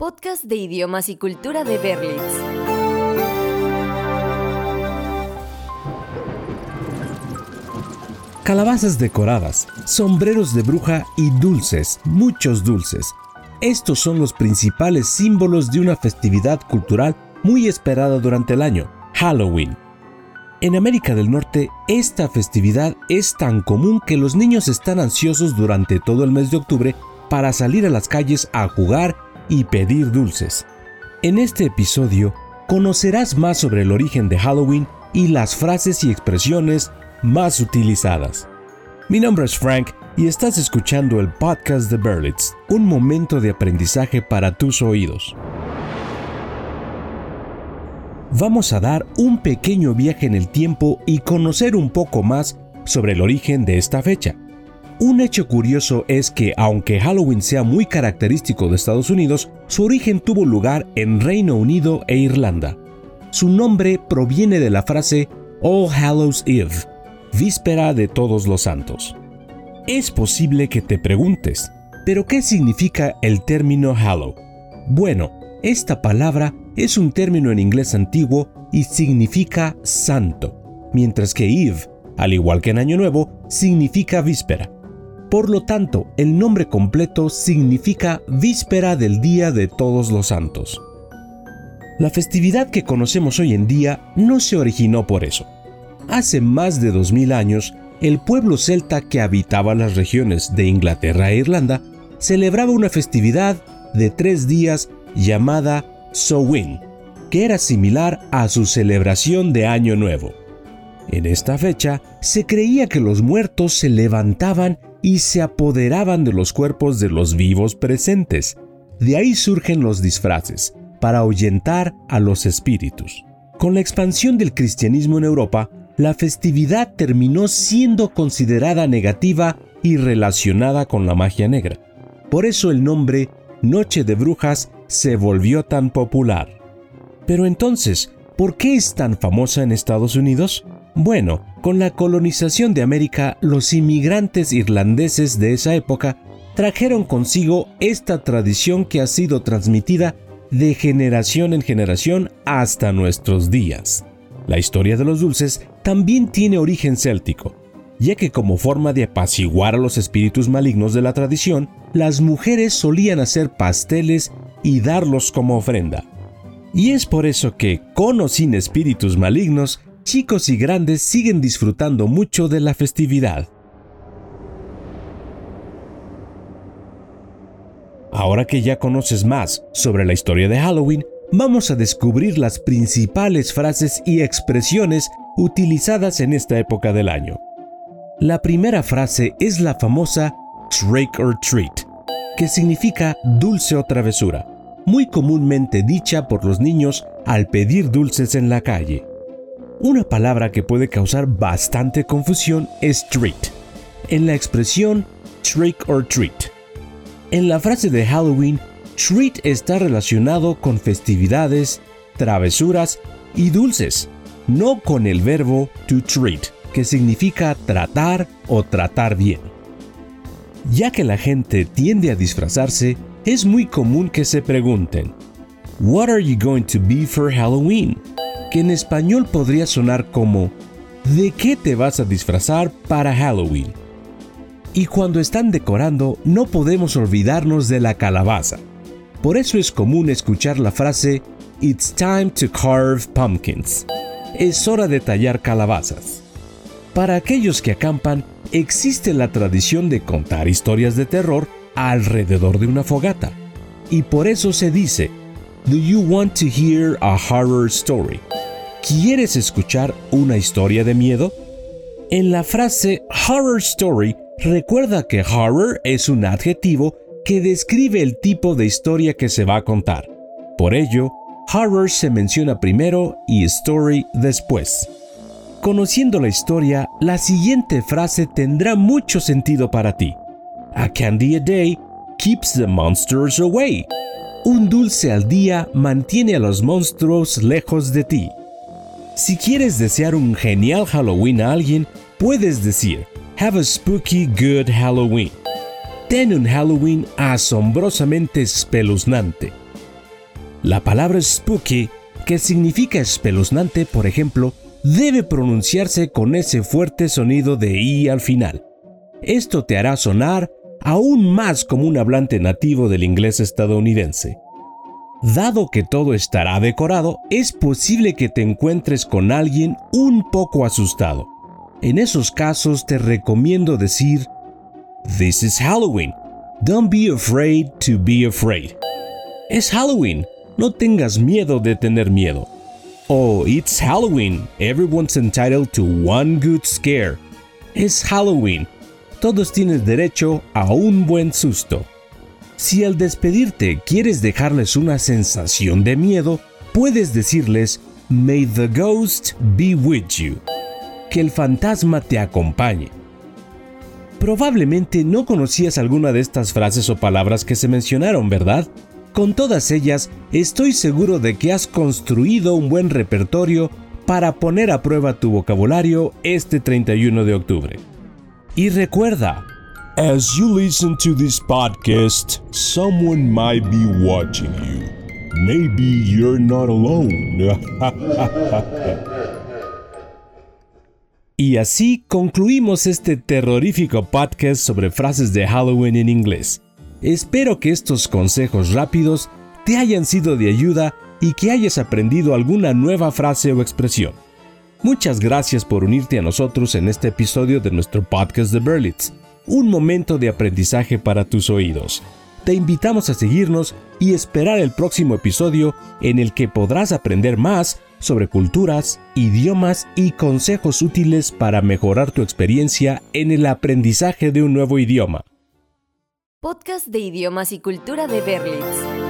Podcast de idiomas y cultura de Berlitz. Calabazas decoradas, sombreros de bruja y dulces, muchos dulces. Estos son los principales símbolos de una festividad cultural muy esperada durante el año, Halloween. En América del Norte, esta festividad es tan común que los niños están ansiosos durante todo el mes de octubre para salir a las calles a jugar y pedir dulces. En este episodio, conocerás más sobre el origen de Halloween y las frases y expresiones más utilizadas. Mi nombre es Frank y estás escuchando el podcast de Berlitz, un momento de aprendizaje para tus oídos vamos a dar un pequeño viaje en el tiempo y conocer un poco más sobre el origen de esta fecha. Un hecho curioso es que aunque Halloween sea muy característico de Estados Unidos, su origen tuvo lugar en Reino Unido e Irlanda. Su nombre proviene de la frase All Hallows Eve, víspera de todos los santos. Es posible que te preguntes, ¿pero qué significa el término Hallow? Bueno, esta palabra es un término en inglés antiguo y significa santo, mientras que Eve, al igual que en Año Nuevo, significa víspera. Por lo tanto, el nombre completo significa víspera del Día de Todos los Santos. La festividad que conocemos hoy en día no se originó por eso. Hace más de 2000 años, el pueblo celta que habitaba las regiones de Inglaterra e Irlanda celebraba una festividad de tres días llamada Samhain, que era similar a su celebración de Año Nuevo. En esta fecha se creía que los muertos se levantaban y se apoderaban de los cuerpos de los vivos presentes. De ahí surgen los disfraces, para ahuyentar a los espíritus. Con la expansión del cristianismo en Europa, la festividad terminó siendo considerada negativa y relacionada con la magia negra. Por eso el nombre Noche de Brujas se volvió tan popular. Pero entonces, ¿por qué es tan famosa en Estados Unidos? Bueno, con la colonización de América, los inmigrantes irlandeses de esa época trajeron consigo esta tradición que ha sido transmitida de generación en generación hasta nuestros días. La historia de los dulces también tiene origen céltico, ya que como forma de apaciguar a los espíritus malignos de la tradición, las mujeres solían hacer pasteles y darlos como ofrenda. Y es por eso que, con o sin espíritus malignos, chicos y grandes siguen disfrutando mucho de la festividad. Ahora que ya conoces más sobre la historia de Halloween, vamos a descubrir las principales frases y expresiones utilizadas en esta época del año. La primera frase es la famosa trick or treat, que significa dulce o travesura, muy comúnmente dicha por los niños al pedir dulces en la calle. Una palabra que puede causar bastante confusión es treat, en la expresión trick or treat. En la frase de Halloween, treat está relacionado con festividades, travesuras y dulces, no con el verbo to treat, que significa tratar o tratar bien. Ya que la gente tiende a disfrazarse, es muy común que se pregunten, What are you going to be for Halloween? Que en español podría sonar como, ¿de qué te vas a disfrazar para Halloween? Y cuando están decorando, no podemos olvidarnos de la calabaza. Por eso es común escuchar la frase, It's time to carve pumpkins. Es hora de tallar calabazas. Para aquellos que acampan, existe la tradición de contar historias de terror alrededor de una fogata. Y por eso se dice, Do you want to hear a horror story? ¿Quieres escuchar una historia de miedo? En la frase horror story, recuerda que horror es un adjetivo que describe el tipo de historia que se va a contar. Por ello, horror se menciona primero y story después. Conociendo la historia, la siguiente frase tendrá mucho sentido para ti. A candy a day keeps the monsters away. Un dulce al día mantiene a los monstruos lejos de ti. Si quieres desear un genial Halloween a alguien, puedes decir, Have a spooky good Halloween. Ten un Halloween asombrosamente espeluznante. La palabra spooky, que significa espeluznante, por ejemplo, debe pronunciarse con ese fuerte sonido de I al final. Esto te hará sonar aún más como un hablante nativo del inglés estadounidense. Dado que todo estará decorado, es posible que te encuentres con alguien un poco asustado. En esos casos te recomiendo decir, This is Halloween. Don't be afraid to be afraid. Es Halloween. No tengas miedo de tener miedo. Oh, it's Halloween. Everyone's entitled to one good scare. Es Halloween. Todos tienen derecho a un buen susto. Si al despedirte quieres dejarles una sensación de miedo, puedes decirles May the ghost be with you. Que el fantasma te acompañe. Probablemente no conocías alguna de estas frases o palabras que se mencionaron, ¿verdad? Con todas ellas, estoy seguro de que has construido un buen repertorio para poner a prueba tu vocabulario este 31 de octubre. Y recuerda, As you listen to this podcast, someone might be watching you. Maybe you're not alone. Y así concluimos este terrorífico podcast sobre frases de Halloween en inglés. Espero que estos consejos rápidos te hayan sido de ayuda y que hayas aprendido alguna nueva frase o expresión. Muchas gracias por unirte a nosotros en este episodio de nuestro podcast de Berlitz, un momento de aprendizaje para tus oídos. Te invitamos a seguirnos y esperar el próximo episodio en el que podrás aprender más sobre culturas, idiomas y consejos útiles para mejorar tu experiencia en el aprendizaje de un nuevo idioma. Podcast de idiomas y cultura de Berlitz.